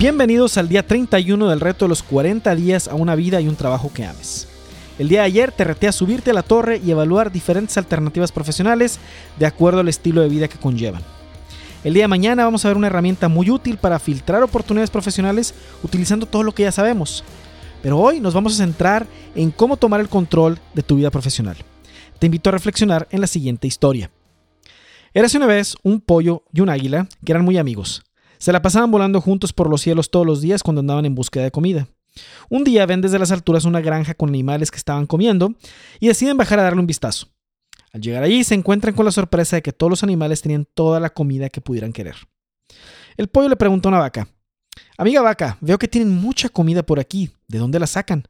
Bienvenidos al día 31 del reto de los 40 días a una vida y un trabajo que ames. El día de ayer te reté a subirte a la torre y evaluar diferentes alternativas profesionales de acuerdo al estilo de vida que conllevan. El día de mañana vamos a ver una herramienta muy útil para filtrar oportunidades profesionales utilizando todo lo que ya sabemos. Pero hoy nos vamos a centrar en cómo tomar el control de tu vida profesional. Te invito a reflexionar en la siguiente historia. Érase una vez un pollo y un águila que eran muy amigos. Se la pasaban volando juntos por los cielos todos los días cuando andaban en búsqueda de comida. Un día ven desde las alturas una granja con animales que estaban comiendo y deciden bajar a darle un vistazo. Al llegar allí se encuentran con la sorpresa de que todos los animales tenían toda la comida que pudieran querer. El pollo le preguntó a una vaca, Amiga vaca, veo que tienen mucha comida por aquí, ¿de dónde la sacan?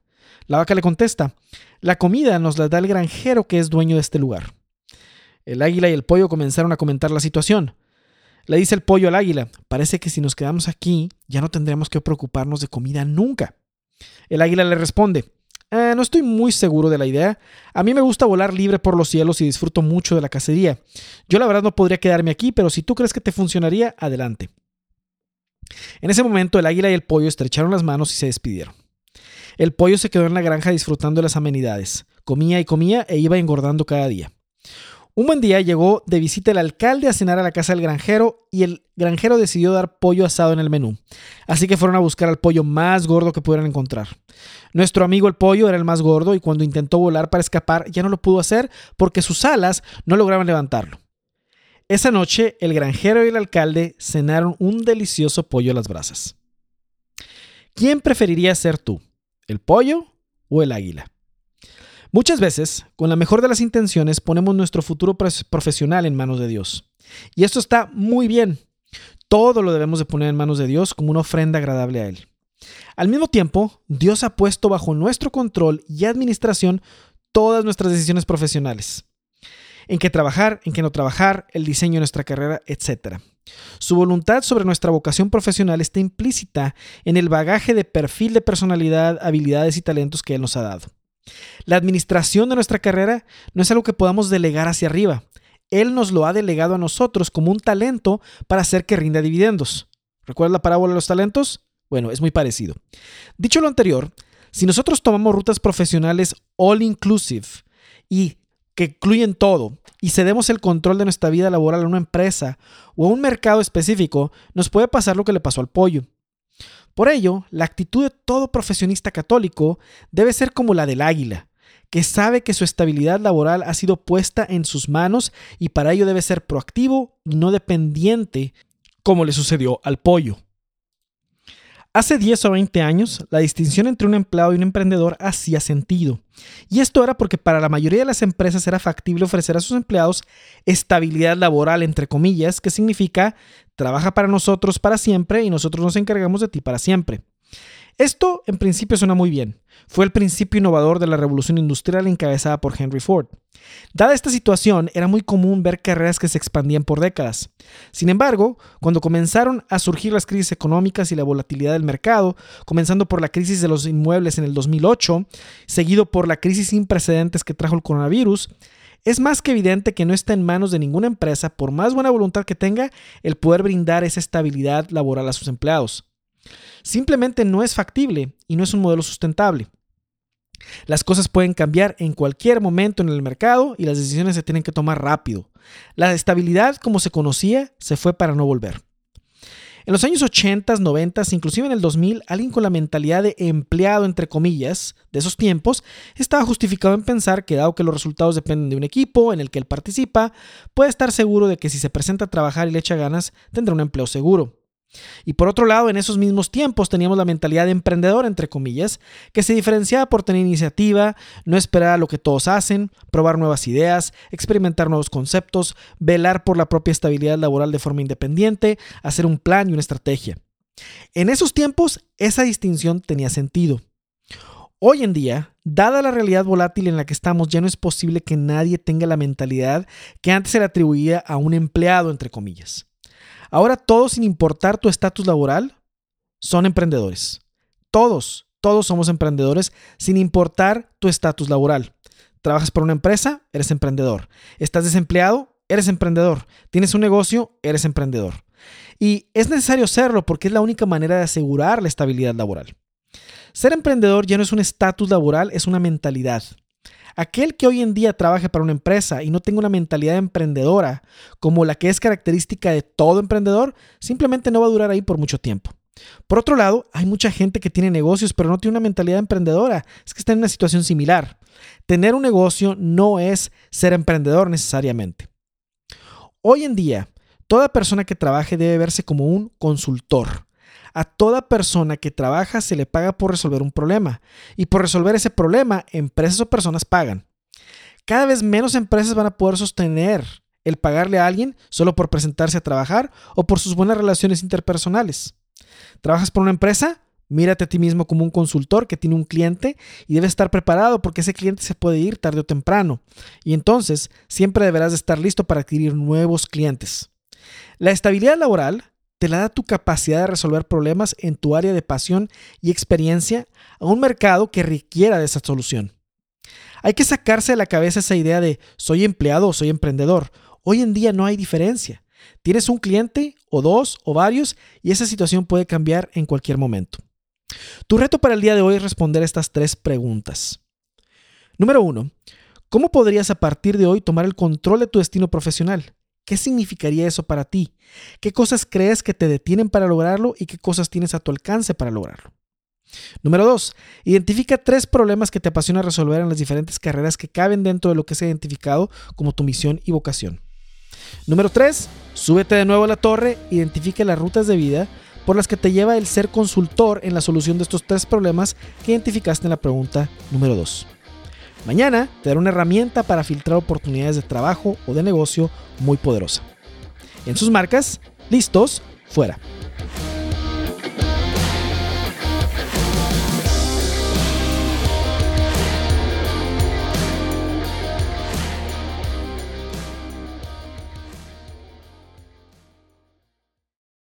La vaca le contesta, La comida nos la da el granjero que es dueño de este lugar. El águila y el pollo comenzaron a comentar la situación. Le dice el pollo al águila, parece que si nos quedamos aquí ya no tendremos que preocuparnos de comida nunca. El águila le responde, eh, no estoy muy seguro de la idea. A mí me gusta volar libre por los cielos y disfruto mucho de la cacería. Yo la verdad no podría quedarme aquí, pero si tú crees que te funcionaría, adelante. En ese momento el águila y el pollo estrecharon las manos y se despidieron. El pollo se quedó en la granja disfrutando de las amenidades. Comía y comía e iba engordando cada día. Un buen día llegó de visita el alcalde a cenar a la casa del granjero y el granjero decidió dar pollo asado en el menú. Así que fueron a buscar al pollo más gordo que pudieran encontrar. Nuestro amigo el pollo era el más gordo y cuando intentó volar para escapar ya no lo pudo hacer porque sus alas no lograban levantarlo. Esa noche el granjero y el alcalde cenaron un delicioso pollo a las brasas. ¿Quién preferiría ser tú? ¿El pollo o el águila? Muchas veces, con la mejor de las intenciones, ponemos nuestro futuro profesional en manos de Dios. Y esto está muy bien. Todo lo debemos de poner en manos de Dios como una ofrenda agradable a Él. Al mismo tiempo, Dios ha puesto bajo nuestro control y administración todas nuestras decisiones profesionales. En qué trabajar, en qué no trabajar, el diseño de nuestra carrera, etc. Su voluntad sobre nuestra vocación profesional está implícita en el bagaje de perfil de personalidad, habilidades y talentos que Él nos ha dado. La administración de nuestra carrera no es algo que podamos delegar hacia arriba. Él nos lo ha delegado a nosotros como un talento para hacer que rinda dividendos. ¿Recuerda la parábola de los talentos? Bueno, es muy parecido. Dicho lo anterior, si nosotros tomamos rutas profesionales all inclusive y que incluyen todo y cedemos el control de nuestra vida laboral a una empresa o a un mercado específico, nos puede pasar lo que le pasó al pollo. Por ello, la actitud de todo profesionista católico debe ser como la del águila, que sabe que su estabilidad laboral ha sido puesta en sus manos y para ello debe ser proactivo y no dependiente, como le sucedió al pollo. Hace 10 o 20 años, la distinción entre un empleado y un emprendedor hacía sentido. Y esto era porque para la mayoría de las empresas era factible ofrecer a sus empleados estabilidad laboral, entre comillas, que significa trabaja para nosotros para siempre y nosotros nos encargamos de ti para siempre. Esto en principio suena muy bien. Fue el principio innovador de la revolución industrial encabezada por Henry Ford. Dada esta situación, era muy común ver carreras que se expandían por décadas. Sin embargo, cuando comenzaron a surgir las crisis económicas y la volatilidad del mercado, comenzando por la crisis de los inmuebles en el 2008, seguido por la crisis sin precedentes que trajo el coronavirus, es más que evidente que no está en manos de ninguna empresa, por más buena voluntad que tenga, el poder brindar esa estabilidad laboral a sus empleados. Simplemente no es factible y no es un modelo sustentable. Las cosas pueden cambiar en cualquier momento en el mercado y las decisiones se tienen que tomar rápido. La estabilidad como se conocía se fue para no volver. En los años 80, 90, inclusive en el 2000, alguien con la mentalidad de empleado, entre comillas, de esos tiempos, estaba justificado en pensar que dado que los resultados dependen de un equipo en el que él participa, puede estar seguro de que si se presenta a trabajar y le echa ganas, tendrá un empleo seguro. Y por otro lado, en esos mismos tiempos teníamos la mentalidad de emprendedor, entre comillas, que se diferenciaba por tener iniciativa, no esperar a lo que todos hacen, probar nuevas ideas, experimentar nuevos conceptos, velar por la propia estabilidad laboral de forma independiente, hacer un plan y una estrategia. En esos tiempos, esa distinción tenía sentido. Hoy en día, dada la realidad volátil en la que estamos, ya no es posible que nadie tenga la mentalidad que antes se le atribuía a un empleado, entre comillas. Ahora todos, sin importar tu estatus laboral, son emprendedores. Todos, todos somos emprendedores sin importar tu estatus laboral. Trabajas por una empresa, eres emprendedor. Estás desempleado, eres emprendedor. Tienes un negocio, eres emprendedor. Y es necesario hacerlo porque es la única manera de asegurar la estabilidad laboral. Ser emprendedor ya no es un estatus laboral, es una mentalidad. Aquel que hoy en día trabaje para una empresa y no tenga una mentalidad emprendedora como la que es característica de todo emprendedor, simplemente no va a durar ahí por mucho tiempo. Por otro lado, hay mucha gente que tiene negocios pero no tiene una mentalidad emprendedora. Es que está en una situación similar. Tener un negocio no es ser emprendedor necesariamente. Hoy en día, toda persona que trabaje debe verse como un consultor. A toda persona que trabaja se le paga por resolver un problema y por resolver ese problema empresas o personas pagan. Cada vez menos empresas van a poder sostener el pagarle a alguien solo por presentarse a trabajar o por sus buenas relaciones interpersonales. ¿Trabajas por una empresa? Mírate a ti mismo como un consultor que tiene un cliente y debes estar preparado porque ese cliente se puede ir tarde o temprano. Y entonces siempre deberás de estar listo para adquirir nuevos clientes. La estabilidad laboral te la da tu capacidad de resolver problemas en tu área de pasión y experiencia a un mercado que requiera de esa solución. Hay que sacarse de la cabeza esa idea de soy empleado o soy emprendedor. Hoy en día no hay diferencia. Tienes un cliente o dos o varios y esa situación puede cambiar en cualquier momento. Tu reto para el día de hoy es responder estas tres preguntas. Número uno, ¿cómo podrías a partir de hoy tomar el control de tu destino profesional? ¿Qué significaría eso para ti? ¿Qué cosas crees que te detienen para lograrlo y qué cosas tienes a tu alcance para lograrlo? Número dos, Identifica tres problemas que te apasiona resolver en las diferentes carreras que caben dentro de lo que se ha identificado como tu misión y vocación. Número 3. Súbete de nuevo a la torre, identifique las rutas de vida por las que te lleva el ser consultor en la solución de estos tres problemas que identificaste en la pregunta número 2. Mañana te daré una herramienta para filtrar oportunidades de trabajo o de negocio muy poderosa. En sus marcas, listos, fuera.